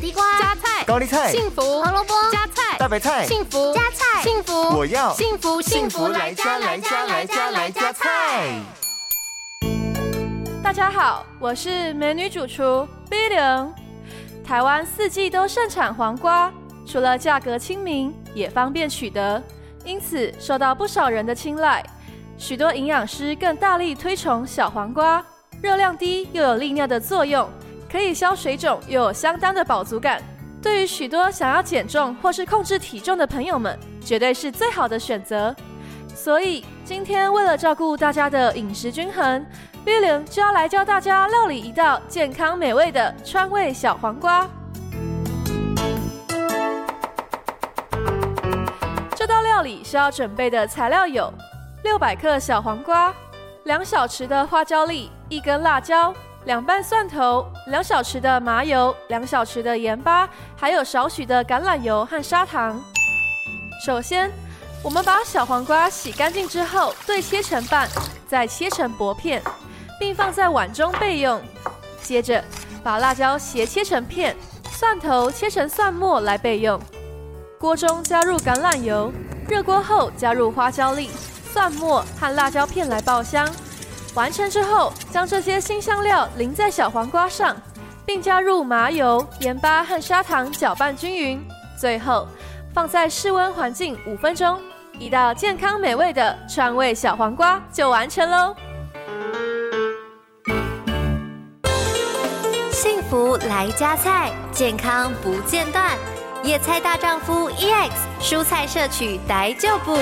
地瓜、加菜、高丽菜、幸福、胡萝卜、加菜、大白菜、幸福、加菜、幸福，我要幸福幸福来加来加来加来加菜。大家好，我是美女主厨 B 零。台湾四季都盛产黄瓜，除了价格亲民，也方便取得，因此受到不少人的青睐。许多营养师更大力推崇小黄瓜，热量低又有利尿的作用，可以消水肿，又有相当的饱足感。对于许多想要减重或是控制体重的朋友们，绝对是最好的选择。所以今天为了照顾大家的饮食均衡，B 零就要来教大家料理一道健康美味的川味小黄瓜。这道料理需要准备的材料有。六百克小黄瓜，两小匙的花椒粒，一根辣椒，两瓣蒜头，两小匙的麻油，两小匙的盐巴，还有少许的橄榄油和砂糖。首先，我们把小黄瓜洗干净之后，对切成瓣，再切成薄片，并放在碗中备用。接着，把辣椒斜切成片，蒜头切成蒜末来备用。锅中加入橄榄油，热锅后加入花椒粒。蒜末和辣椒片来爆香，完成之后，将这些新香料淋在小黄瓜上，并加入麻油、盐巴和砂糖搅拌均匀，最后放在室温环境五分钟，一道健康美味的川味小黄瓜就完成喽！幸福来加菜，健康不间断，野菜大丈夫 EX，蔬菜摄取逮就补。